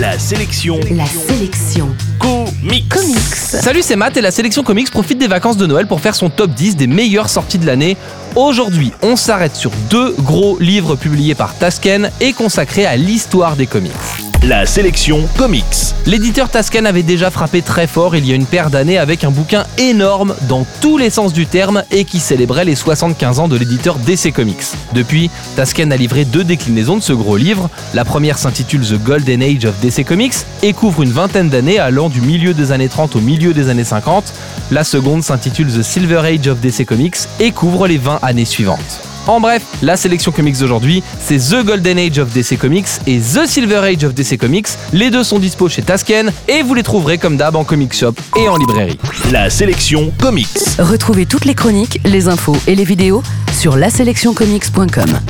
La sélection La sélection comics. comics. Salut, c'est Matt et la sélection comics profite des vacances de Noël pour faire son top 10 des meilleures sorties de l'année. Aujourd'hui, on s'arrête sur deux gros livres publiés par Tasken et consacrés à l'histoire des comics. La sélection comics. L'éditeur Tasken avait déjà frappé très fort il y a une paire d'années avec un bouquin énorme dans tous les sens du terme et qui célébrait les 75 ans de l'éditeur DC Comics. Depuis, Tasken a livré deux déclinaisons de ce gros livre. La première s'intitule The Golden Age of DC Comics et couvre une vingtaine d'années allant du milieu des années 30 au milieu des années 50. La seconde s'intitule The Silver Age of DC Comics et couvre les 20 années suivantes. En bref, la sélection comics d'aujourd'hui, c'est The Golden Age of DC Comics et The Silver Age of DC Comics. Les deux sont dispo chez Tasken et vous les trouverez comme d'hab en comic shop et en librairie. La sélection comics. Retrouvez toutes les chroniques, les infos et les vidéos sur laselectioncomics.com.